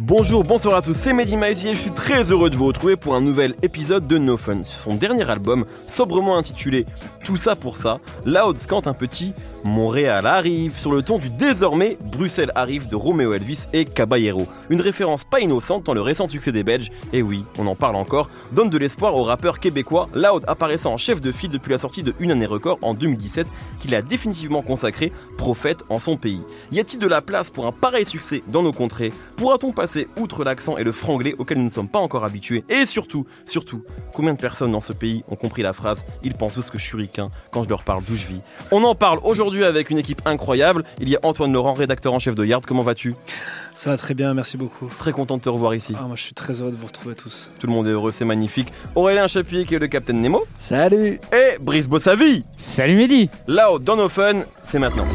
Bonjour, bonsoir à tous, c'est Mehdi Maizy et je suis très heureux de vous retrouver pour un nouvel épisode de No Fun. Son dernier album, sobrement intitulé Tout ça pour ça, Loud scante un petit Montréal arrive sur le ton du désormais Bruxelles arrive de Romeo Elvis et Caballero. Une référence pas innocente dans le récent succès des Belges, et oui, on en parle encore, donne de l'espoir au rappeur québécois Loud apparaissant en chef de file depuis la sortie de Une année record en 2017 qu'il a définitivement consacré prophète en son pays. Y a-t-il de la place pour un pareil succès dans nos contrées? Pourra-t-on passer outre l'accent et le franglais auquel nous ne sommes pas encore habitués? Et surtout, surtout, combien de personnes dans ce pays ont compris la phrase Ils pensent tous que je suis ricain quand je leur parle d'où je vis? On en parle aujourd'hui avec une équipe incroyable. Il y a Antoine Laurent, rédacteur en chef de Yard. Comment vas-tu? Ça va très bien, merci beaucoup. Très content de te revoir ici. Ah, moi je suis très heureux de vous retrouver tous. Tout le monde est heureux, c'est magnifique. Aurélien Chapuis qui est le capitaine Nemo. Salut Et Brice Bossavi. Salut Mehdi Là, dans nos fun, c'est maintenant.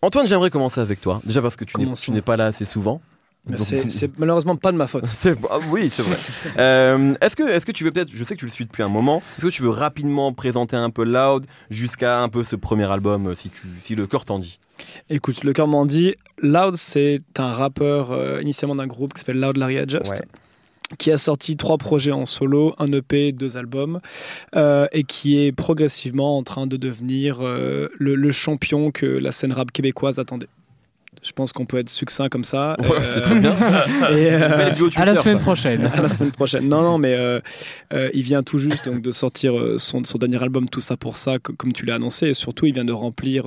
Antoine, j'aimerais commencer avec toi. Déjà parce que tu n'es pas là assez souvent. C'est malheureusement pas de ma faute. Ah oui, c'est vrai. Euh, est-ce que, est que tu veux peut-être, je sais que tu le suis depuis un moment, est-ce que tu veux rapidement présenter un peu Loud jusqu'à un peu ce premier album, si, tu, si le cœur t'en dit? Écoute, le cœur m'en dit. Loud, c'est un rappeur euh, initialement d'un groupe qui s'appelle Loud Larry Adjust. qui a sorti trois projets en solo, un EP, deux albums, euh, et qui est progressivement en train de devenir le, champion que la scène rap québécoise attendait. Je pense qu'on peut être succinct comme ça. Ouais, c'est très bien. Et, euh, à la semaine prochaine. à la semaine prochaine. Non, non, mais euh, euh, il vient tout juste donc de sortir son, son, dernier album, Tout ça pour ça, comme tu l'as annoncé. Et surtout, il vient de remplir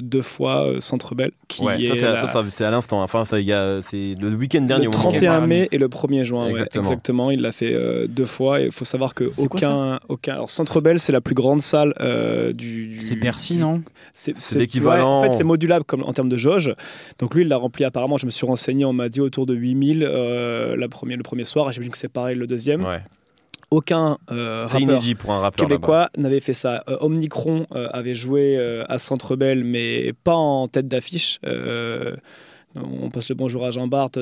deux fois Centre Bell. Qui est ça, ça, c'est à l'instant. Enfin, ça, c'est le week-end dernier. Le 31 mai et le 1er juin. Exactement. exactement. Il l'a fait deux fois. Et il faut savoir que aucun, aucun. Alors, Centre Bell, c'est la plus grande salle du. c'est Bercy, non? C'est l'équivalent. en fait, c'est modulable comme, en termes de jauge. Donc lui, il l'a rempli apparemment, je me suis renseigné, on m'a dit autour de 8000 euh, la première, le premier soir, j'imagine que c'est pareil le deuxième. Aucun euh, rappeur pour un rappeur québécois n'avait fait ça. Euh, Omnicron euh, avait joué à Centre Bell, mais pas en tête d'affiche. On passe le bonjour à Jean Barthes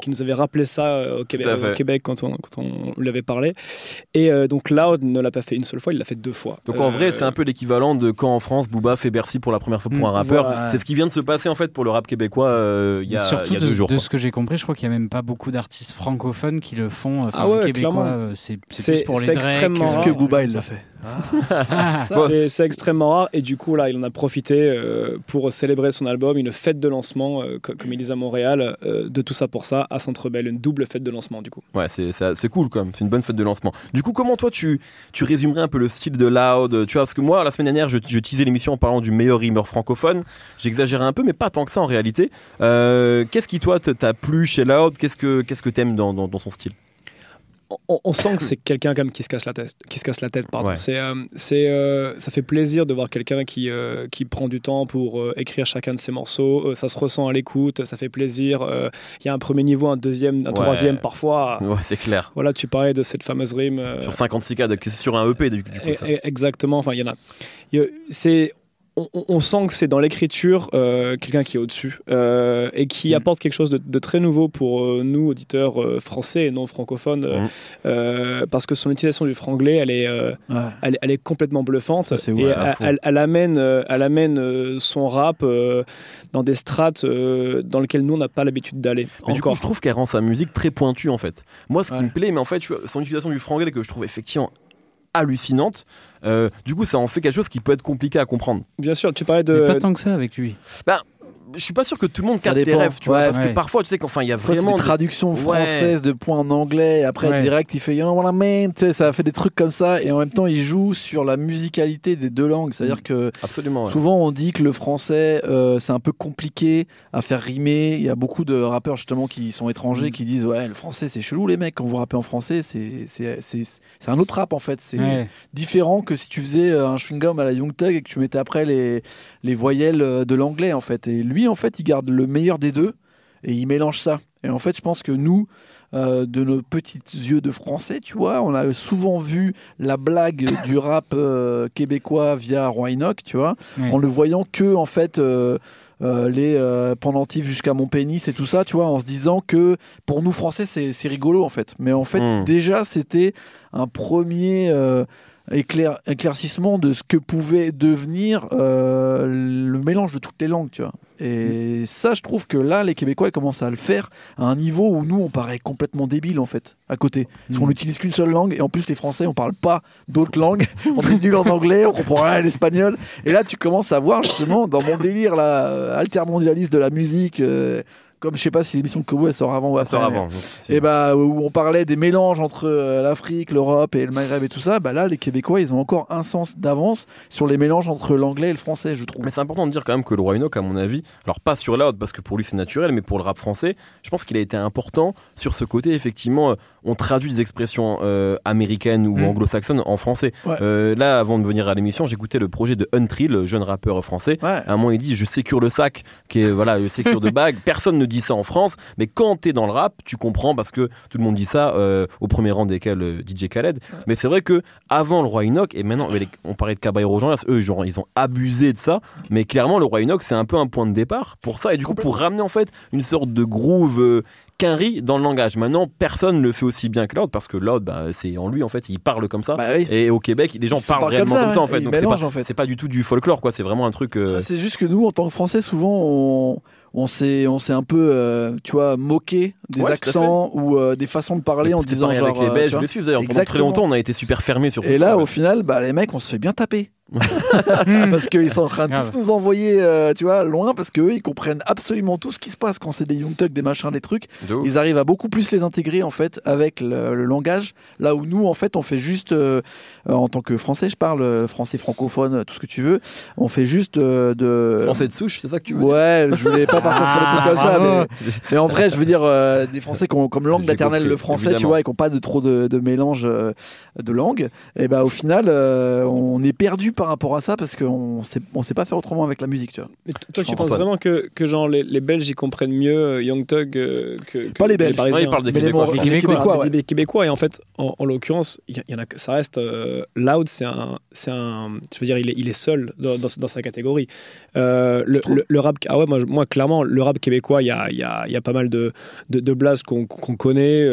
qui nous avait rappelé ça euh, au Québec, quand on, quand on lui avait parlé. Et euh, donc Loud ne l'a pas fait une seule fois, il l'a fait deux fois. Donc en vrai, euh, c'est un peu l'équivalent de quand en France Booba fait Bercy pour la première fois pour un mm, rappeur. C'est ce qui vient de se passer en fait pour le rap québécois il y a, Surtout y a deux de, jours. De ce que j'ai compris, je crois qu'il n'y a même pas beaucoup d'artistes francophones qui le font. Enfin, ah québécois, c'est plus pour les extrêmement Drake. ce que Booba il l'a fait? Ah. c'est extrêmement rare et du coup là, il en a profité pour célébrer son album, une fête de lancement, comme ils disent à Montréal. Euh, de tout ça pour ça à Centre Bell, une double fête de lancement du coup. Ouais, c'est cool quand même, c'est une bonne fête de lancement. Du coup, comment toi tu, tu résumerais un peu le style de Loud? Tu vois, parce que moi, la semaine dernière, je, je teasais l'émission en parlant du meilleur rimeur francophone. J'exagérais un peu, mais pas tant que ça en réalité. Euh, qu'est-ce qui toi t'a plu chez Loud? Qu'est-ce que qu'est-ce que t'aimes dans, dans son style? On, sent que c'est quelqu'un comme qui se casse la tête. Qui se casse la tête, pardon. C'est, euh, c'est, euh, ça fait plaisir de voir quelqu'un qui, euh, qui prend du temps pour écrire chacun de ses morceaux. ça se ressent à l'écoute, ça fait plaisir. Il y a un premier niveau, un deuxième, un troisième parfois. Ouais, c'est clair. Voilà, tu parlais de cette fameuse rime. sur 56 cas, c'est sur un EP du, coup. Ça. Exactement. Enfin, il y en a. C'est on, sent que c'est dans l'écriture euh, quelqu'un qui est au-dessus euh, et qui mm. apporte quelque chose de, très nouveau pour euh, nous, auditeurs français et non francophones, mm. parce que son utilisation du franglais, elle est, elle, est complètement bluffante. et elle, amène, elle amène son rap dans des strates dans lesquelles nous, on n'a pas l'habitude d'aller. Du coup, je trouve qu'elle rend sa musique très pointue, en fait. Moi, ce qui me plaît, mais en fait, son utilisation du franglais que je trouve effectivement hallucinante. Euh, du coup, ça en fait quelque chose qui peut être compliqué à comprendre. Bien sûr, tu parlais de. Mais pas tant que ça avec lui. Ben, je suis pas sûr que tout le monde capte tes rêves, tu vois, parce que parfois, tu sais qu'enfin, il y a vraiment des traductions françaises de points en anglais, et après direct, il fait you know what I mean, tu sais, ça fait des trucs comme ça, et en même temps, il joue sur la musicalité des deux langues, c'est-à-dire mm. que Absolument, souvent on dit que le français, euh, c'est un peu compliqué à faire rimer. Il y a beaucoup de rappeurs justement qui sont étrangers mm. qui disent ouais, le français c'est chelou les mecs, quand vous rappez en français, c'est c'est un autre rap en fait, c'est différent que si tu faisais euh, un chewing gum à la Young Thug et que tu mettais après les les voyelles euh, de l'anglais en fait. Et lui en fait, il garde le meilleur des deux et il mélange ça. Et en fait, je pense que nous, euh, de nos petits yeux de français, tu vois, on a souvent vu la blague du rap euh, québécois via Roy Enoch, tu vois, en le voyant que en fait les pendentifs jusqu'à mon pénis et tout ça, tu vois, en se disant que pour nous Français, c'est rigolo en fait. Mais en fait, hmm. déjà, c'était un premier éclaircissement de ce que pouvait devenir euh, le mélange de toutes les langues, tu vois. Et ça, je trouve que là, les Québécois ils commencent à le faire à un niveau où nous, on paraît complètement débile en fait, à côté. Parce qu'on mm. n'utilise qu'une seule langue, et en plus, les Français, on parle pas d'autres langues. on est nul en anglais, on comprend rien à l'espagnol. Et là, tu commences à voir justement, dans mon délire là, euh, altermondialiste de la musique, euh, comme je sais pas si l'émission de Kobo sort avant ou après. sort avant. Et bah où on parlait des mélanges entre euh, l'Afrique, l'Europe et le Maghreb et tout ça, bah là les Québécois ils ont encore un sens d'avance sur les mélanges entre l'anglais et le français, je trouve. Mais c'est important de dire quand même que le Roi Enoch, à mon avis, alors pas sur l'autre parce que pour lui c'est naturel, mais pour le rap français, je pense qu'il a été important sur ce côté effectivement. Euh, on traduit des expressions euh, américaines ou mm. anglo-saxonnes en français. là, avant de venir à l'émission, j'écoutais le projet de Untree, le jeune rappeur français. À un moment, il dit Je sécure le sac, qui est voilà, le sécure de bague. Personne ne dit ça en France, mais quand t'es dans le rap, tu comprends parce que tout le monde dit ça, euh, au premier rang desquels euh, DJ Khaled. Mais c'est vrai que avant le roi Enoch, et maintenant, on parlait de Caballero Jean, eux, genre, ils ont abusé de ça, mais clairement, le roi Enoch, c'est un peu un point de départ pour ça, et du coup, pour ramener en fait une sorte de groove. Euh, riz dans le langage. Maintenant, personne ne le fait aussi bien que l'autre parce que l'autre, bah, c'est en lui en fait, il parle comme ça. Bah et au Québec, les gens parlent réellement comme ça, en fait. Donc c'est pas, pas, du tout du folklore, quoi. C'est vraiment un truc. C'est juste que nous, en tant que Français, souvent, on on s'est on s'est un peu euh, tu vois moqué des accents ou euh, des façons de parler en disant genre avec les euh, Belges, je suis d'ailleurs pendant très longtemps on a été super fermé sur et là au final bah les mecs on se fait bien taper parce qu'ils sont en train de tous nous envoyer, euh, tu vois, loin, parce qu'eux, ils comprennent absolument tout ce qui se passe quand c'est des Young Tuck, des machins, des trucs. Ils arrivent à beaucoup plus les intégrer, en fait, avec le, langage. Là où nous, en fait, on fait juste, euh, en tant que français, je parle, euh, français francophone, tout ce que tu veux, on fait juste de. Français de souche, c'est ça que tu veux Ouais, je voulais pas partir sur des trucs comme ça, ah, mais, en vrai, je veux dire, des Français qui ont comme langue maternelle le français, tu vois, et qui n'ont pas de trop de, mélange de langues, et ben au final, on est perdu par rapport à ça parce qu'on sait, on sait pas faire autrement avec la musique, tu vois. Mais toi, tu penses vraiment que, que genre les, les, Belges ils comprennent mieux euh, Young Thug euh, que, Pas les Belges, ils parlent des Québécois. Les, Québécois, les Québécois, et en fait, en, l'occurrence, il y, en a, ça reste euh, Loud, c'est un, c'est un, je veux dire, il est, il est seul dans, dans, sa catégorie. le, le, rap, ah ouais, moi, moi, clairement, le rap québécois, il y a, y, a, y a pas mal de, de, de blasts qu'on, qu'on connaît.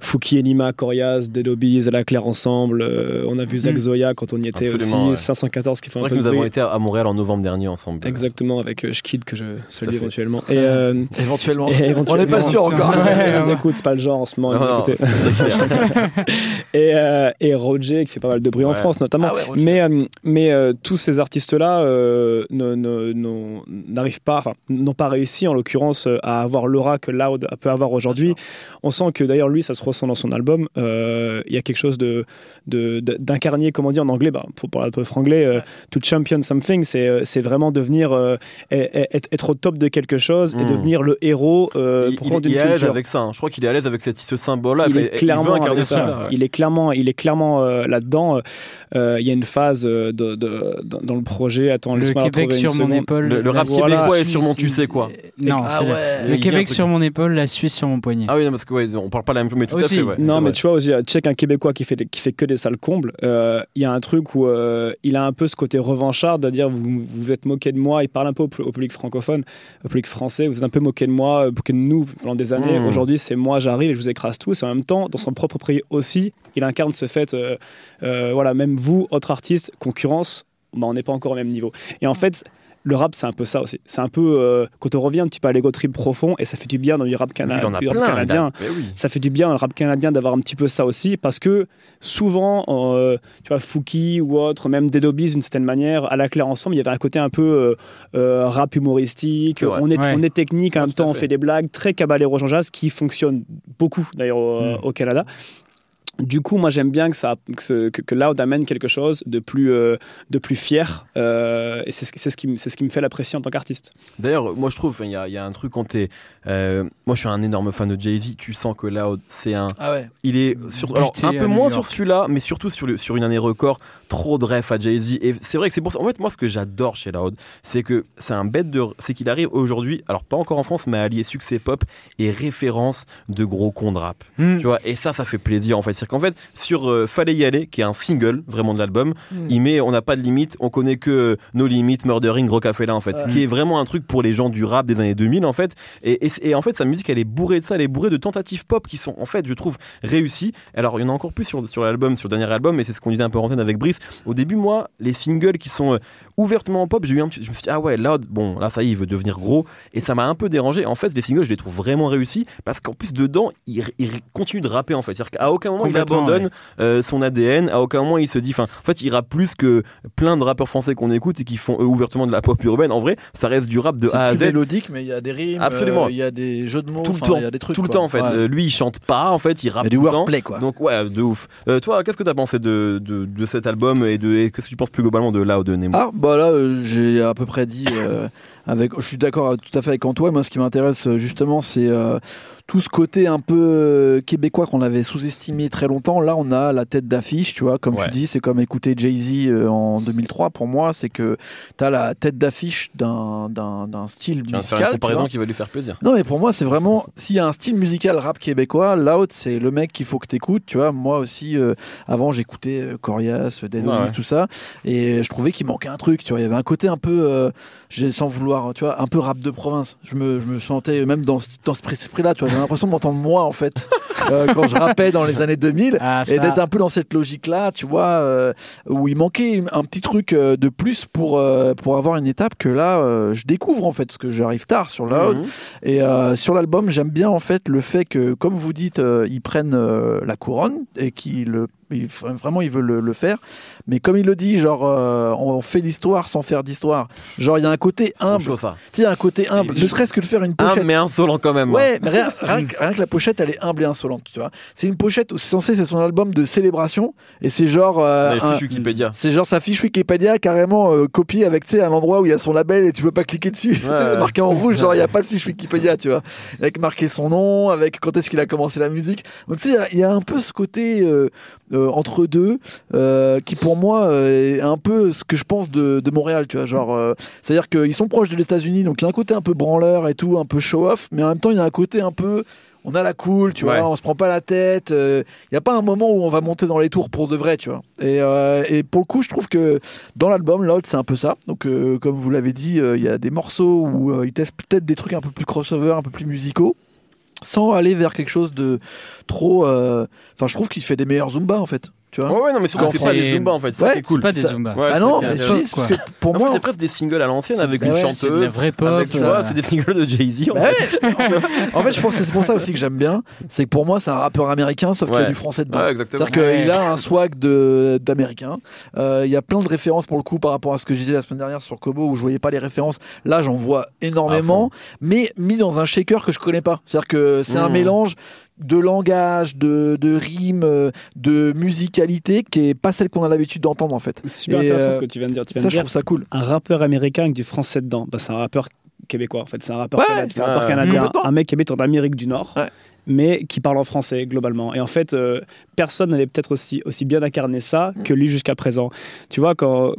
Fouki, Enima, Corias, Dead Obies, La Claire ensemble. on a vu Zach mm. Zoya quand on y était aussi. 514 qui fait un peu que nous avons été à Montréal en novembre dernier ensemble. Exactement, avec euh, Schkid que je salue éventuellement. Et, euh, éventuellement. On n'est pas sûr encore. écoute, c'est pas le genre en ce moment. et, euh, et Roger qui fait pas mal de bruit en France notamment. Ah mais mais tous ces artistes-là n'arrivent pas, enfin, n'ont pas réussi en l'occurrence à avoir l'aura que Loud peut avoir aujourd'hui. On sent que d'ailleurs lui, ça se ressent dans son album. Il y a quelque chose de d'incarné, comment dire en anglais, bah, pour parler un peu franglais, euh, to champion something, c'est euh, c'est vraiment devenir euh, être, être, au top de quelque chose et hmm. devenir le héros il, pour il, il est à l'aise avec ça. Hein. Je crois qu'il est à l'aise avec cette, ce symbole-là. Il, est clairement ça. Il est clairement, il est clairement là-dedans. Il y a une phase de, de, dans le projet. Attends, le Québec sur mon épaule. Le, rap québécois est sur mon tu sais quoi. Non, ah le Québec sur mon épaule, la Suisse sur mon poignet. Ah oui, parce que ouais, on parle pas la même chose, mais tout à fait. Non, mais tu vois, aussi, check un Québécois qui fait qui fait que des sales combles. Il y a un truc où il a un peu ce côté revanchard de dire vous vous êtes moqué de moi. Il parle un peu au, public francophone, au public français. Vous êtes un peu moqué de moi, moqué de nous pendant des années. Mmh. Aujourd'hui, c'est moi, j'arrive et je vous écrase tous. Et en même temps, dans son propre prix aussi, il incarne ce fait. Euh, euh, voilà, même vous, autre artiste, concurrence, bah, on n'est pas encore au même niveau. Et en fait, le rap, c'est un peu ça aussi. C'est un peu, euh, quand on revient un petit peu à l'ego trip profond, et ça fait du bien dans le rap, canadien. Ça fait du bien dans le rap canadien d'avoir un petit peu ça aussi, parce que souvent, euh, tu vois, Fouki ou autre, même Dedobies d'une certaine manière, à la claire ensemble, il y avait un côté un peu euh, rap humoristique. On, est, on est technique, en même temps, on fait des blagues, très cabalero Jean Jazz, qui fonctionne beaucoup d'ailleurs au, mm. Canada. Du coup, moi, j'aime bien que, ça, que, que, Loud amène quelque chose de plus, euh, de plus fier. Euh, et c'est ce, ce, qui, ce qui me fait l'apprécier en tant qu'artiste. D'ailleurs, moi, je trouve, il y, y a, un truc quand t'es. Euh, moi, je suis un énorme fan de Jay-Z. Tu sens que Loud, c'est un. Ah ouais. Il est. Sur, alors, un peu moins sur celui-là, mais surtout sur, le, sur une année record. Trop de ref à Jay-Z. Et c'est vrai que c'est pour ça. En fait, moi, ce que j'adore chez Loud, c'est que c'est un bête de. C'est qu'il arrive aujourd'hui, alors pas encore en France, mais à allier succès pop et référence de gros cons de rap. Hmm. Tu vois, et ça, ça fait plaisir, en fait C'est qu'en fait, sur euh, Fallait y aller, qui est un single vraiment de l'album, hmm. il met On n'a pas de limite, on connaît que nos limites, Murdering, Rocafella en fait, qui est vraiment un truc pour les gens du rap des années 2000 en fait. Et, et, en fait, sa musique elle est bourrée de ça, elle est bourrée de tentatives pop qui sont en fait, je trouve, réussies. Alors, il y en a encore plus sur, sur l'album, sur le dernier album, mais c'est ce qu'on disait un peu en avec Brice. Au début, moi, les singles qui sont euh, ouvertement pop, j'ai eu un petit, je me suis dit, ah ouais, là, bon, là, ça y est, il veut devenir gros. Et ça m'a un peu dérangé. En fait, les singles, je les trouve vraiment réussis parce qu'en plus, dedans, il, continue de rapper, en fait. C'est-à-dire qu'à aucun moment, il abandonne euh, son ADN. À aucun moment, il se dit, enfin, en fait, il rappe plus que plein de rappeurs français qu'on écoute et qui font ouvertement de la pop urbaine. En vrai, ça reste du rap de A à Z. mélodique, mais il y a des rimes. Absolument. Euh, il y a des jeux de mots. Tout le temps. Y a des trucs, tout le temps, en fait. Euh, lui, il chante pas, en fait, il rappe. Il y a du wordplay, quoi. Donc, ouais, de ouf. toi, qu'est-ce que t'as pensé de, de, de, cet album et de qu'est-ce que tu penses plus globalement de là ou de Nemo? Ah, bah là, j'ai à peu près dit. Euh, avec, je suis d'accord tout à fait avec Antoine. Moi, ce qui m'intéresse euh, justement, c'est euh, tout ce côté un peu euh, québécois qu'on avait sous-estimé très longtemps, là on a la tête d'affiche, tu vois, comme tu dis, c'est comme écouter Jay-Z euh, en 2003 pour moi, c'est que tu as la tête d'affiche d'un, d'un, style musical. C'est une comparaison qui va lui faire plaisir. Non mais pour moi c'est vraiment, s'il y a un style musical rap québécois, Loud c'est le mec qu'il faut que tu écoutes, tu vois, moi aussi euh, avant j'écoutais Corias, Dead ouais, tout ça, et je trouvais qu'il manquait un truc, tu vois, il y avait un côté un peu, sans vouloir, tu vois, un peu rap de province, je me, je me sentais même dans, dans ce esprit-là, tu vois, j'ai l'impression de m'entendre moi en fait euh, quand je rappais dans les années 2000 ah, et d'être un peu dans cette logique là tu vois euh, où il manquait un petit truc euh, de plus pour pour avoir une étape que là je découvre en fait parce que j'arrive tard sur Loud mhm. et sur l'album j'aime bien en fait le fait que comme vous dites ils prennent la couronne et qu'ils vraiment ils veulent le, faire mais comme il le dit genre on fait l'histoire sans faire d'histoire genre il y a un côté humble il y a un côté humble ne serait-ce que de faire une pochette mais insolent quand même ouais mais rien, rien, que la pochette, elle est humble et insolente, tu vois. C'est une pochette c'est censé, c'est son album de célébration, et c'est genre. Euh, Wikipédia. C'est genre sa fiche Wikipédia carrément euh, copiée avec, tu sais, un endroit où il y a son label et tu peux pas cliquer dessus. c'est marqué en rouge, genre il y a pas de fiche Wikipédia, tu vois. Avec marqué son nom, avec quand est-ce qu'il a commencé la musique. Donc tu sais, il y, a un peu ce côté. Euh, euh, entre deux, qui pour moi est un peu ce que je pense de, de Montréal, tu vois. Genre, c'est-à-dire qu'ils sont proches de États-Unis, donc il y a un côté un peu branleur et tout, un peu show-off, mais en même temps il y a un côté un peu on a la cool, tu vois, on se prend pas la tête. Il euh, n'y a pas un moment où on va monter dans les tours pour de vrai, tu vois. Et, euh, et pour le coup, je trouve que dans l'album, Loud, c'est un peu ça. Donc, euh, comme vous l'avez dit, il y a des morceaux où il teste peut-être des trucs un peu plus crossover, un peu plus musicaux sans aller vers quelque chose de trop. Enfin, je trouve qu'il fait des meilleurs Zumba en fait. Tu vois ouais, ouais, non, mais surtout, ah, c'est pas des Zumba en fait. C'est cool. pas des Zumba. ah non, mais si, parce que pour moi. C'est presque des singles à l'ancienne avec une chanteuse. C'est de la vraie pop. tu vois, c'est des singles de Jay-Z. En, bah en, fait, je pense que c'est pour ça aussi que j'aime bien. C'est que pour moi, c'est un rappeur américain, sauf qu'il y a du français dedans. C'est-à-dire qu'il a un swag d'américain. Euh, il y a plein de références pour le coup par rapport à ce que j'ai dit la semaine dernière sur Kobo où je voyais pas les références. Là, j'en vois énormément, mais mis dans un shaker que je connais pas. C'est-à-dire que c'est un mmh. mélange de langage, de, de rime, euh, de musicalité qui est pas celle qu'on a l'habitude d'entendre en fait. C'est super intéressant ce euh, que tu viens de dire. Tu viens ça, de dire, je trouve ça cool. Un rappeur américain avec du français dedans, bah, c'est un rappeur québécois en fait, c'est un rappeur, canadien, un mec qui habite en Amérique du Nord. Ouais mais qui parle en français globalement. Et en fait, euh, personne n'avait peut-être aussi, aussi bien incarné ça que lui jusqu'à présent. Tu vois, quand,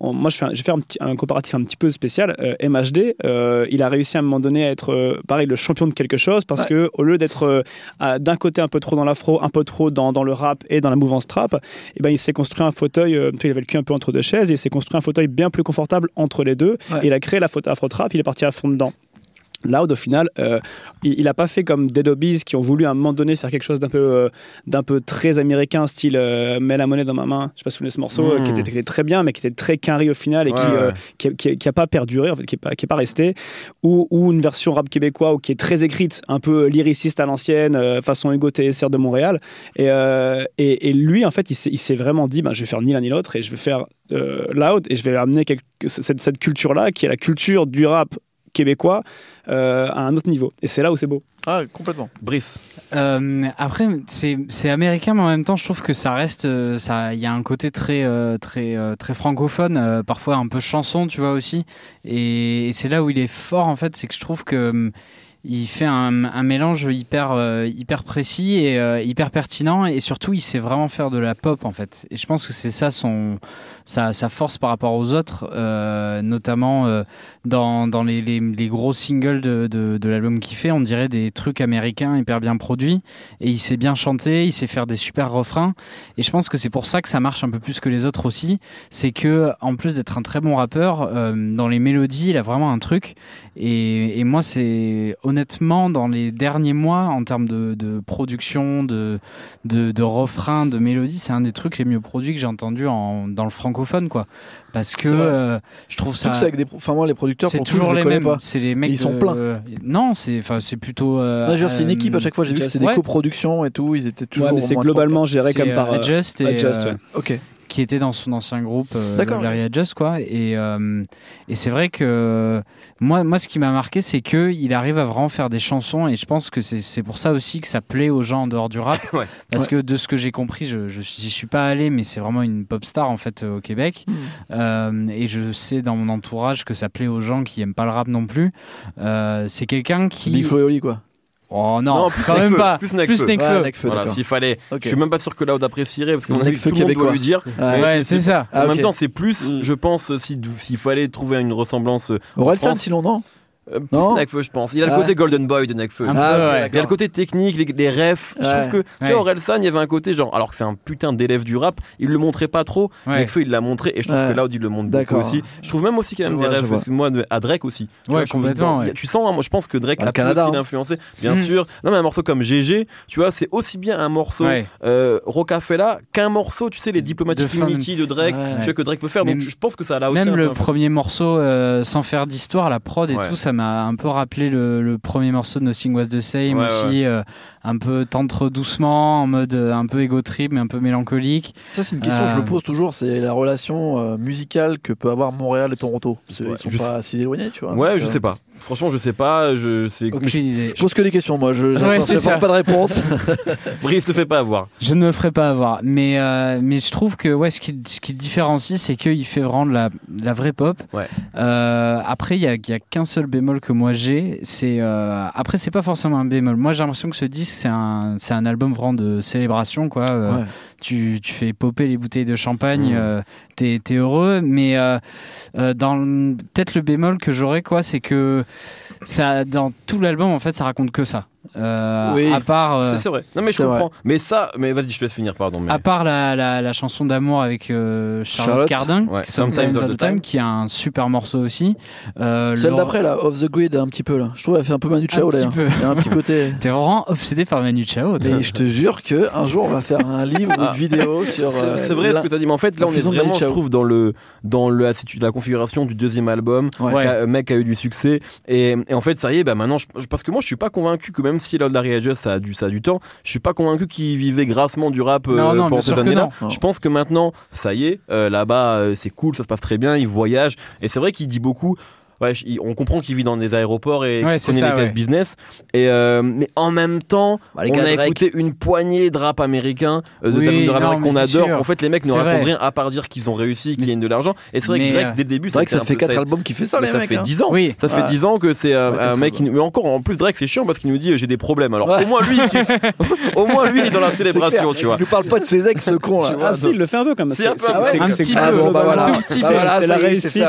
moi je fais, un, je fais un, petit, un comparatif un petit peu spécial, euh, MHD, euh, il a réussi à un moment donné à être, pareil, le champion de quelque chose parce que au lieu d'être d'un côté un peu trop dans l'afro, un peu trop dans, dans, le rap et dans la mouvance trap, eh ben, il s'est construit un fauteuil, il avait le cul un peu entre deux chaises, et il s'est construit un fauteuil bien plus confortable entre les deux. Et il a créé la fauteuil afro trap, il est parti à fond dedans. Loud, au final, euh, il n'a pas fait comme Dead Obies qui ont voulu à un moment donné faire quelque chose d'un peu, euh, d'un peu très américain, style euh, Mets la monnaie dans ma main. Je sais pas si vous connaissez ce morceau, qui, était, très bien, mais qui était très carré au final et qui, qui, a pas perduré, en fait, qui n'est pas, qui est pas resté. Ou, ou, une version rap québécois ou qui est très écrite, un peu lyriciste à l'ancienne, façon Hugo TSR de Montréal. Et, et, et, lui, en fait, il s'est vraiment dit ben, je vais faire ni l'un ni l'autre et je vais faire Loud et je vais amener cette, cette culture-là qui est la culture du rap québécois euh, à un autre niveau. Et c'est là où c'est beau. Ah, complètement. Brief. Euh, après, c'est américain, mais en même temps, je trouve que ça reste. Euh, ça, il y a un côté très, très, très francophone, parfois un peu chanson, tu vois aussi. Et, et c'est là où il est fort, en fait, c'est que je trouve que il fait un, mélange hyper, euh, hyper précis et euh, hyper pertinent et surtout il sait vraiment faire de la pop en fait. Et je pense que c'est ça son, sa, force par rapport aux autres, euh, notamment dans, dans les, les, gros singles de, de, l'album qu'il fait. On dirait des trucs américains hyper bien produits et il sait bien chanter, il sait faire des super refrains. Et je pense que c'est pour ça que ça marche un peu plus que les autres aussi. C'est que en plus d'être un très bon rappeur, dans les mélodies, il a vraiment un truc. Et, et moi, c'est honnêtement dans les derniers mois, en termes de, de production, de, de, de refrains, de mélodies, c'est un des trucs les mieux produits que j'ai entendu en, dans le francophone, quoi. Parce que euh, je trouve ça. que c'est avec des, enfin moi les producteurs, C'est toujours je les mêmes. C'est les mecs. Ils sont de- pleins. euh, non, c'est enfin c'est plutôt. euh, c'est une euh, équipe à chaque fois. J'ai vu que c'était des ouais. coproductions et tout. Ils étaient toujours. Ouais, c'est globalement géré comme par. euh, euh, Adjust, et, Adjust, euh, ouais. Ok. Qui était dans son ancien groupe, euh, D'accord, Larry Adjust, quoi. Et, euh, et c'est vrai que moi, moi, ce qui m'a marqué, c'est que il arrive à vraiment faire des chansons, et je pense que c'est c'est pour ça aussi que ça plaît aux gens en dehors du rap, Ouais. parce Ouais. que de ce que j'ai compris, je je j'y suis pas allé, mais c'est vraiment une pop star en fait euh, au Québec, Hmm. Euh, et je sais dans mon entourage que ça plaît aux gens qui aiment pas le rap non plus. Euh, c'est quelqu'un qui Big Flo et Oli quoi. Oh non, Non, plus quand même pas. plus Nekfeu. Nekfeu. Ouais, Nekfeu, Voilà, s'il fallait. Ok. Je suis même pas sûr que Loud apprécierait parce qu'on a vu tout le monde doit lui dire. Ouais. Ouais, c'est ça. Ah, en ok. même temps, c'est plus, Mm. je pense, si- s'il fallait trouver une ressemblance. euh, Orelsan France. sinon non. Euh, plus Non. Nekfeu, je pense. Il a le Ah. côté Golden Boy de Nekfeu. Ah, ouais. Il y a le côté technique, les, les refs. Je trouve que, tu Ouais. sais, Orelsan, il y avait un côté genre, alors que c'est un putain d'élève du rap, il le montrait pas trop. Ouais. Nekfeu, il l'a montré et je trouve Ouais. que Loud, il le montre beaucoup aussi. Je trouve même aussi qu'il y a même vois, des refs, vois. parce que moi, de- à Drake aussi. Tu Ouais, vois, je trouve complètement, y a-. Tu sens, hein, moi, je pense que Drake a Canada, aussi hein. l'influencer. Bien Mm. sûr. Non, mais un morceau comme GG, tu vois, c'est aussi bien un morceau euh, Rocafella qu'un morceau, tu sais, les Diplomatic De fin de- Unity de Drake, tu sais, que Drake peut faire. Donc je pense que ça l'a aussi. Même le influencé. premier morceau, euh, sans faire d'histoire, la prod et tout, ça m'a un peu rappelé le, le premier morceau de Nothing Was the Same Ouais, aussi, euh, un peu tendre doucement, en mode euh, un peu égo trip, mais un peu mélancolique. Ça c'est une question que je Euh, me pose toujours. C'est la relation euh, musicale que peut avoir Montréal et Toronto. Parce Ouais, sont je pas si éloignés, tu vois. Ouais, Donc, je euh, sais pas. Franchement, je sais pas. Je sais. Aucune idée. Je pose que des questions, moi. Je Ouais, ça. pas de réponse. Brief, te fais pas avoir. Je ne me ferai pas avoir. Mais, euh, mais je trouve que ouais, ce, qui, ce qui le différencie, c'est qu'il fait vraiment de la, de la vraie pop. Ouais. Euh, après, il n'y a, a qu'un seul bémol que moi j'ai. C'est euh, Après, c'est pas forcément un bémol. Moi, j'ai l'impression que ce disque, c'est un, c'est un album vraiment de célébration. Quoi. Euh, Ouais. Tu, tu fais popper les bouteilles de champagne, Mmh. euh, t'es, heureux. Mais euh, euh, dans peut-être le bémol que j'aurais, quoi, c'est que ça, dans tout l'album, en fait, ça raconte que ça. Euh, Oui. à part. euh, C'est- vrai. Non, mais je comprends. Mais ça, mais vas-y, je te laisse finir, pardon. Mais... à part la, la, la chanson d'amour avec euh, Charlotte, Charlotte. Cardin, Ouais, Sometimes all the time, qui est un super morceau aussi. Euh, Celle d'après, là, Off the Grid, un petit peu, là. Je trouve qu'elle fait un peu Manu Chao, Un petit là. peu. Il y a un petit côté. T'es vraiment obsédé par Manu Chao. Et je te jure que un jour on va faire un livre ou Ah. une vidéo sur. C'est euh, vrai la- ce que tu as dit, mais en fait, là, on est vraiment, je trouve, dans, le, dans le, la, la configuration du deuxième album. Ouais. Un mec qui a eu du succès. Et, et en fait, ça y est, bah maintenant, je- parce que moi, je suis pas convaincu que même si Lord Larry Adjust, ça a du, ça a du temps, je suis pas convaincu qu'il vivait grassement du rap euh, Non, non, bien pendant ces années-là. Je pense que maintenant, ça y est, euh, là-bas, euh, c'est cool, ça se passe très bien, il voyage. Et c'est vrai qu'il dit beaucoup. Ouais, on comprend qu'il vit dans des aéroports et Ouais, qu'il c'est connaît ça, les classes business. Et euh, mais en même temps, Bah, les on a écouté une poignée de rap américain, euh, de, Oui, de rap non, américain qu'on adore. sûr. En fait, les mecs ne racontent vrai. rien à part dire qu'ils ont réussi, qu'ils gagnent de l'argent. Et c'est vrai que Drake, euh, dès le début, C'est vrai que ça fait peu- 4 ça a- albums qui fait ça, les ça mecs. fait hein. 10 ans. Oui. Ça fait Ouais. 10 ans que c'est un, mec fait, qui. Mais encore, en plus, Drake, c'est chiant parce qu'il nous dit j'ai des problèmes. Alors au moins lui, au moins lui, il est dans la célébration, tu vois. Il nous parle pas de ses ex, ce con là. Ah si, il le fait un peu comme C'est un peu un c'est- peu, un c'est- petit c'est- peu. globalement, voilà. un tout petit c'est- peu. Voilà, c'est la ça réussite. fait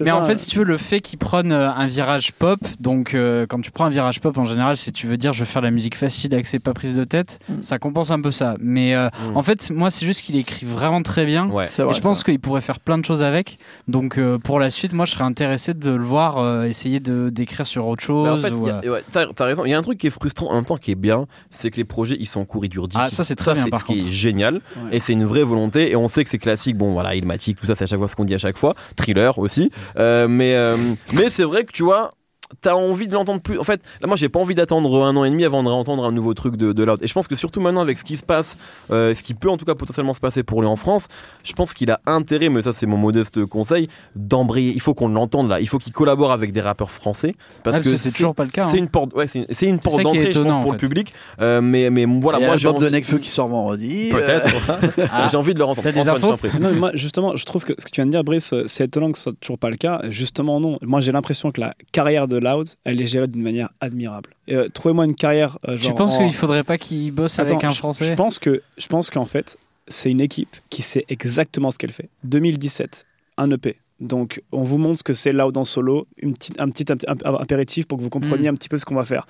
Mais ça. en fait, si tu veux, le fait qu'il prenne euh, un virage pop, donc euh, quand tu prends un virage pop en général, si tu veux dire je veux faire de la musique facile avec c'est pas prise de tête, Mm. ça compense un peu ça. Mais euh, Mm. en fait, moi, c'est juste qu'il écrit vraiment très bien. Ouais. Et vrai, je pense qu'il pourrait faire plein de choses avec. Donc euh, pour la suite, moi je serais intéressé de le voir euh, essayer de d'écrire sur autre Mais chose. en fait, ou, il y a- ouais, t'as raison. Il y a un truc qui est frustrant en même temps qui est bien, c'est que les projets ils sont courts, ils durent 10 Ah, ça, c'est très bien, par ce qui contre. est génial Ouais. et c'est une vraie volonté et on sait que c'est classique. Bon voilà, Ilmatic, tout ça, c'est à chaque fois ce qu'on dit à chaque fois. Thriller aussi, Euh, mais euh, mais c'est vrai que tu vois. T'as envie de l'entendre plus. En fait, là, moi, j'ai pas envie d'attendre un an et demi avant de réentendre un nouveau truc de, de Loud. Et je pense que surtout maintenant, avec ce qui se passe, euh, ce qui peut en tout cas potentiellement se passer pour lui en France, je pense qu'il a intérêt, mais ça, c'est mon modeste conseil, d'embrayer. Il faut qu'on l'entende là. Il faut qu'il collabore avec des rappeurs français. Parce ah, que c'est toujours pas le cas. c'est hein. une porte, ouais, c'est une, porte d'entrée, je pense, pour en le fait. public. Euh, mais, mais voilà, moi, j'ai album de envie- Nekfeu qui sort vendredi. Peut-être. euh, Ah. J'ai envie de le rentendre. T'as des Antoine, infos. Non, moi, justement, je trouve que ce que tu viens de dire, Brice, c'est étonnant que ce soit toujours pas le cas. Justement, non. Moi, j'ai l'impression que la carrière de de Loud, elle est gérée d'une manière admirable. Euh, trouvez-moi une carrière. Euh, tu penses qu'il faudrait pas qu'il bosse avec un Français je, pense que je pense qu'en fait, c'est une équipe qui sait exactement ce qu'elle fait. 2017, un EP. Donc, on vous montre ce que c'est Loud en solo, une petite, un petit impératif pour que vous compreniez mm. un petit peu ce qu'on va faire.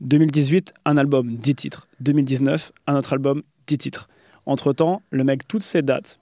2018, un album, 10 titres. 2019, un autre album, 10 titres. Entre-temps, le mec, toutes ces dates,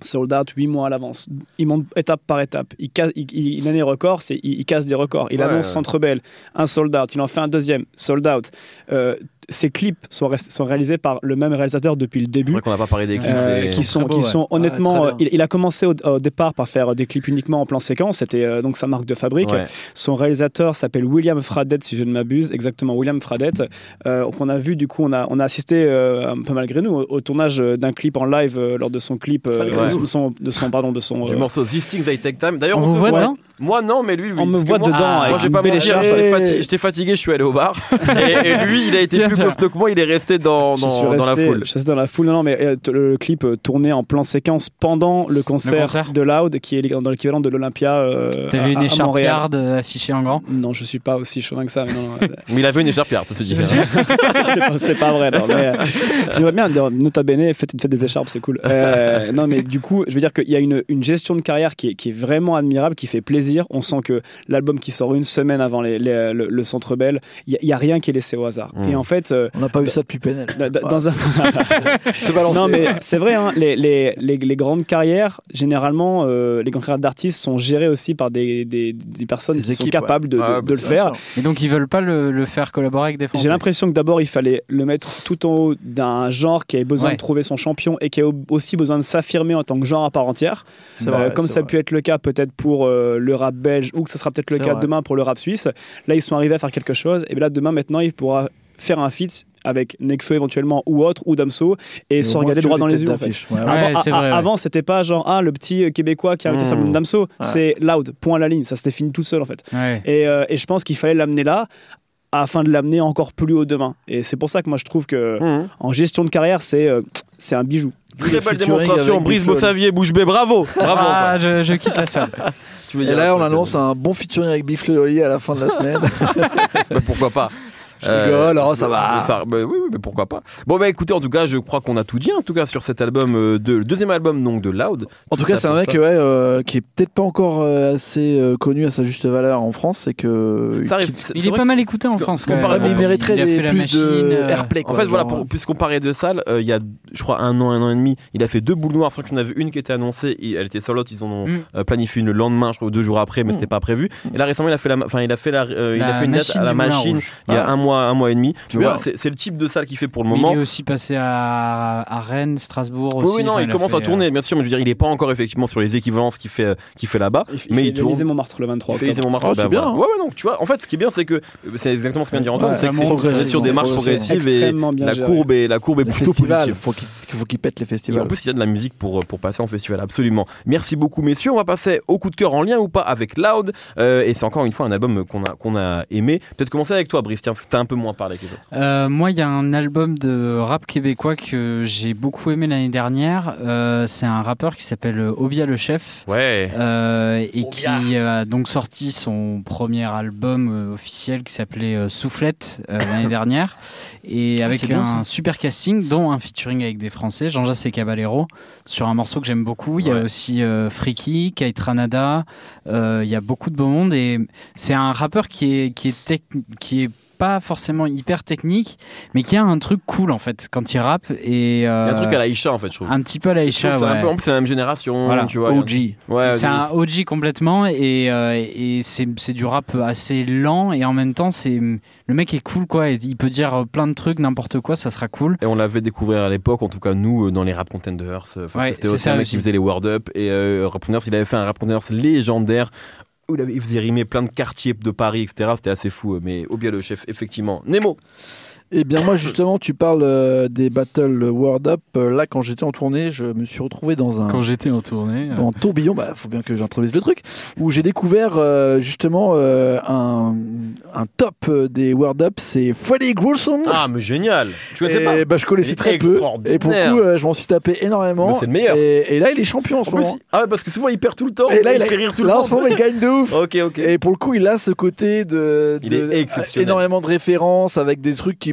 sold out 8 mois à l'avance. Il monte étape par étape. Il, casse, il, il, il a des records, c'est, il, casse des records. Il annonce Centre Bell, un sold out. Il en fait un deuxième, sold out. Euh, ces clips sont, sont, réalisés par le même réalisateur depuis le début. C'est qu'on n'a pas parlé des clips. Euh, qui sont, qui sont honnêtement. Euh, il, a commencé au, départ par faire des clips uniquement en plan séquence. C'était euh, donc sa marque de fabrique. Son réalisateur s'appelle William Fradette, si je ne m'abuse. Exactement, William Fradette. qu'on a vu, du coup, on a, on a assisté un peu malgré nous au, tournage d'un clip en live lors de son clip. de, son, de son, pardon, de son. Du morceau This They Take Time. D'ailleurs, on, on vous voit dedans? Moi, non, mais lui, On me voit dedans. Moi, j'ai pas J'étais fatigué, je suis allé au bar. Et lui, il a été plus costaud que moi, il est resté dans, dans, dans la foule. Je suis dans la foule. Non, non, mais euh, le clip euh, tourné en plan séquence pendant le concert, de Loud, qui est dans l'équivalent de l'Olympia. Euh, T'avais une écharpe yard affichée en grand? Non, je suis pas aussi chauvin que ça. Mais, non, mais il avait une écharpe yard, ça se dit. c'est pas, vrai. Non, mais, j'aimerais bien dire, nota bene, faites, faites des écharpes, c'est cool. non, mais du coup, je veux dire qu'il y a une, une gestion de carrière qui est, qui est vraiment admirable, qui fait plaisir. On sent que l'album qui sort une semaine avant les, le, Centre Bell, il n'y a, a, rien qui est laissé au hasard. Et en fait, on n'a pas vu ça depuis Penel. Dans un... c'est Non, mais c'est vrai, hein, les, les, les, grandes carrières, généralement, euh, les grandes carrières d'artistes sont gérées aussi par des, des, des personnes qui sont capables de, de, le faire. Et donc, ils veulent pas le, le faire collaborer avec des Français J'ai l'impression que d'abord, il fallait le mettre tout en haut d'un genre qui avait besoin de trouver son champion et qui a aussi besoin de s'affirmer en tant que genre à part entière. Euh, comme ça a pu être le cas peut-être pour euh, le rap belge ou que ce sera peut-être le cas demain pour le rap suisse. Là, ils sont arrivés à faire quelque chose. Et là, demain, maintenant, il pourra faire un feat avec Nekfeu éventuellement ou autre ou Damso et, se regarder droit dans les yeux en fait. avant, c'était pas genre ah le petit québécois qui a arrêté mmh. Damso. C'est loud. Point à la ligne. Ça s'était fini tout seul en fait. Et, euh, et, je pense qu'il fallait l'amener là afin de l'amener encore plus haut demain. Et c'est pour ça que moi je trouve que mmh. en gestion de carrière c'est euh, c'est un bijou. Très belle démonstration. Brice Bossavier bouche bée. Bravo. Bravo ah, je, je, quitte la salle et là on annonce un bon featuring avec Bifle à la fin de la semaine. Bah, pourquoi pas je rigole, oh, ça va. bah, oui, oui, mais pourquoi pas. Bon, bah écoutez, en tout cas, je crois qu'on a tout dit, en tout cas, sur cet album, euh, de, le deuxième album donc de Loud. En tout, cas, c'est un mec ouais, euh, qui est peut-être pas encore euh, assez connu à sa juste valeur en France. C'est que. Ça arrive, il est, pas mal écouté en France. Quand même. Mais il mériterait il des, plus de airplay. en fait, voilà, puisqu'on parlait de salle, il y a, je crois, un an, un an et demi, il a fait deux boules noires. Sans qu'il y en avait une qui était annoncée, elle était solo. Ils en ont mm. planifié une le lendemain, je crois, deux jours après, mais mm. c'était pas prévu. Et là, récemment, il a fait la, enfin, il a fait la, il a fait une date à la machine il y a un mois, un mois et demi c'est le type de salle qu'il fait pour le moment. il est aussi passé à, à Rennes, Strasbourg. Aussi. Oui, non, il, commence à tourner, euh, bien sûr, mais je veux dire, il est pas encore effectivement sur les équivalences qu'il fait, qu'il fait là-bas. Il, mais il, tourne. Montmartre le 23. Il fait Montmartre. Oh, c'est bien. Ouais, ouais, non, tu vois. En fait, ce qui est bien, c'est que c'est exactement ce que vient de dire Antoine, c'est que c'est sur des marches progressives et la courbe est la courbe est plutôt positive. Faut qu'il faut qu'il pète les festivals. en plus, il y a de la musique pour pour passer en festival, absolument. Merci beaucoup, messieurs. On va passer au coup de cœur en lien ou pas avec Loud, euh, et c'est encore une fois un album qu'on a qu'on a aimé. Peut-être commencer avec toi, Brice. Tiens, t'as un peu moins parlé que les autres. Euh, moi, il y a un album de rap québécois que j'ai beaucoup aimé l'année dernière. Euh, c'est un rappeur qui s'appelle Obia le Chef. Ouais. Euh, et qui a donc sorti son premier album officiel qui s'appelait Soufflette l'année dernière. Et ah, avec un super casting, dont un featuring avec des Français, Jean-Jacques et Caballero, sur un morceau que j'aime beaucoup. Il y a aussi Friki, Kate Ranada. il y a beaucoup de beau monde. Et c'est un rappeur qui est, qui est, qui est pas forcément hyper technique, mais qui a un truc cool en fait quand il rappe. Et, euh, il y a un truc à l'Aïcha en fait, je trouve. Un petit peu à l'Aïcha, ouais. C'est la même génération, tu vois. OG. Ouais, c'est un OG complètement et, euh, et c'est du rap assez lent et en même temps, c'est le mec est cool quoi. il peut dire plein de trucs, n'importe quoi, ça sera cool. Et on l'avait découvert à l'époque, en tout cas nous, euh, dans les rap contenders. c'était aussi un mec qui faisait les word up et rap contenders, il avait fait un rap contenders légendaire il faisait rimer plein de quartiers de Paris, etc. C'était assez fou. Mais Obia le chef, effectivement. Nemo Eh bien, moi, justement, tu parles euh, des Battle World Up. Euh, là, quand j'étais en tournée, je me suis retrouvé dans un. Quand j'étais en tournée. Dans un tourbillon, bah, faut bien que j'introduise le truc, où j'ai découvert euh, justement euh, un, un top euh, des World Up, c'est Freddy Gruesome. Ah, mais génial Tu vois, c'est pas. Et bah, je Il connaissais très peu. Et pour le coup, euh, je m'en suis tapé énormément. Mais c'est le meilleur. Et, et là, il est champion en ce En plus, moment. ah ouais, parce que souvent il perd tout le temps. Et là, il, a- fait rire tout le là, temps. en ce moment, il gagne de ouf. Ok, ok. Et pour le coup, il a ce côté de, Il de- est exceptionnel. énormément de références avec des trucs qui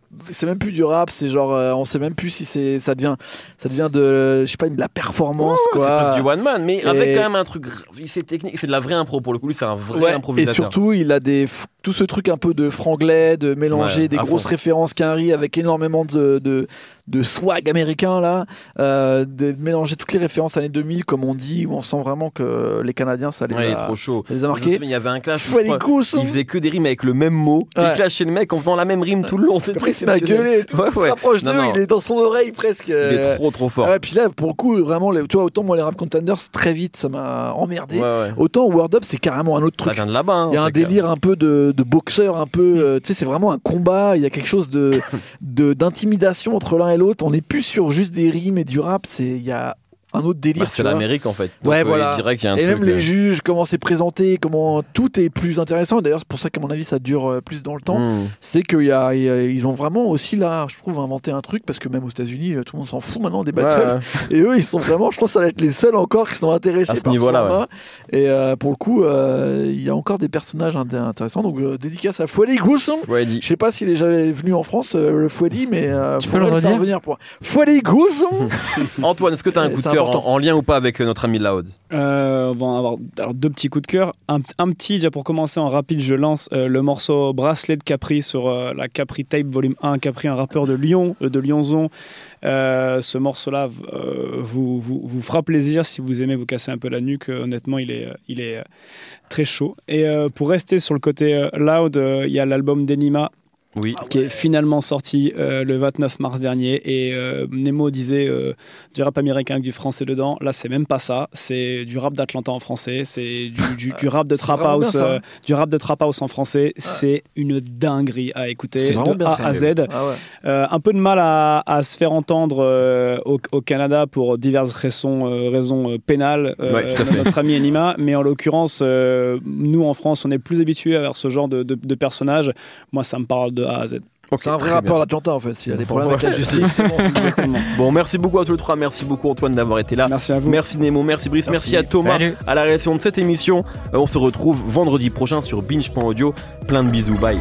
c'est même plus du rap, c'est genre euh, on sait même plus si c'est ça devient ça devient de je sais pas de la performance C'est quoi. presque du one man, mais Et- avec quand même un truc. C'est technique, c'est de la vraie impro pour le coup. Lui, c'est un vrai Ouais, et improvisateur. surtout, il a des tout ce truc un peu de franglais, de mélanger des grosses fond. références Quinry avec énormément de, de de swag américain là, euh, de mélanger toutes les références années 2000 comme on dit, où on sent vraiment que les Canadiens ça les il est a, trop chaud. ça les a Je me marqués. souviens, Il y avait un clash où crois, il faisait que des rimes avec le même mot. Il clashait le mec en faisant la même rime tout le long. C'est Après, il et tout. Ouais, se rapproche Non, d'eux, il est dans son oreille presque. Il est trop trop fort. Ouais, puis là, pour le coup, vraiment, les- tu vois, autant moi, les rap contenders, très vite, ça m'a emmerdé. Ouais. Autant Word Up, c'est carrément un autre Ça truc. vient de là-bas. hein, Il y a un clair. délire un peu de, de boxeur, un peu. euh, tu sais, c'est vraiment un combat. Il y a quelque chose de de- d'intimidation entre l'un et l'autre. On n'est plus sur juste des rimes et du rap. C'est il y a un autre délire. Bah, c'est l'Amérique en fait. Donc, Ouais, euh, voilà. Y a un Et truc. même les euh, juges, comment c'est présenté, comment tout est plus intéressant. D'ailleurs, c'est pour ça qu'à mon avis, ça dure euh, plus dans le temps. hmm. C'est qu'ils ont vraiment aussi là, je trouve, inventé un truc parce que même aux États-Unis, tout le monde s'en fout maintenant des battles. Ouais, ouais. Et eux, ils sont vraiment, je pense, que ça va être les seuls encore qui sont intéressés À ce par niveau-là, format. Et euh, pour le coup, euh, il y a encore des personnages inté- intéressants. Donc, euh, dédicace à Fouadi Gruesome. Freddy. Je sais pas s'il est jamais venu en France, euh, le Fouadi, mais euh, Tu peux faudrait le faire redire? venir pour Fouadi Gruesome. Antoine, est-ce que tu as un coup de cœur en, en lien ou pas avec euh, notre ami Loud Euh, on va avoir alors, deux petits coups de cœur. Un, un petit, déjà pour commencer en rapide, je lance euh, le morceau Bracelet de Capri sur euh, la Capri Tape Volume 1. Capri, un rappeur de Lyon, de Lyonzon. Ce morceau-là vous, vous, vous fera plaisir si vous aimez vous casser un peu la nuque. Honnêtement, il est, il est très chaud. Et pour rester sur le côté loud, il y a l'album d'Enima Oui. Ah qui est finalement sorti euh, le 29 mars dernier. Et euh, Nemo disait euh, du rap américain avec du français dedans. Là, c'est même pas ça. C'est du rap d'Atlanta en français. C'est du, du- du rap de trap house, ça. euh, du rap de trap house en français. C'est une dinguerie à écouter C'est vraiment de bien A à Z. Ah ouais. Euh, un peu de mal à, à se faire entendre euh, au, au Canada pour diverses raisons, raisons pénales, euh, Ouais, notre ami Enima, mais en l'occurrence, euh, nous en France, on est plus habitués à voir ce genre de, de, de personnages. Moi, ça me parle de A à Z. C'est un vrai très rappeur bien. d'Atlanta en fait. S'il y a des problèmes avec la justice, c'est bon. Exactement. Bon, merci beaucoup à tous les trois. Merci beaucoup Antoine d'avoir été là. Merci à vous. Merci Nemo, merci Brice, merci, Merci. à Thomas Salut. à la réalisation de cette émission. Euh, On se retrouve vendredi prochain sur binge.audio. Plein de bisous, bye.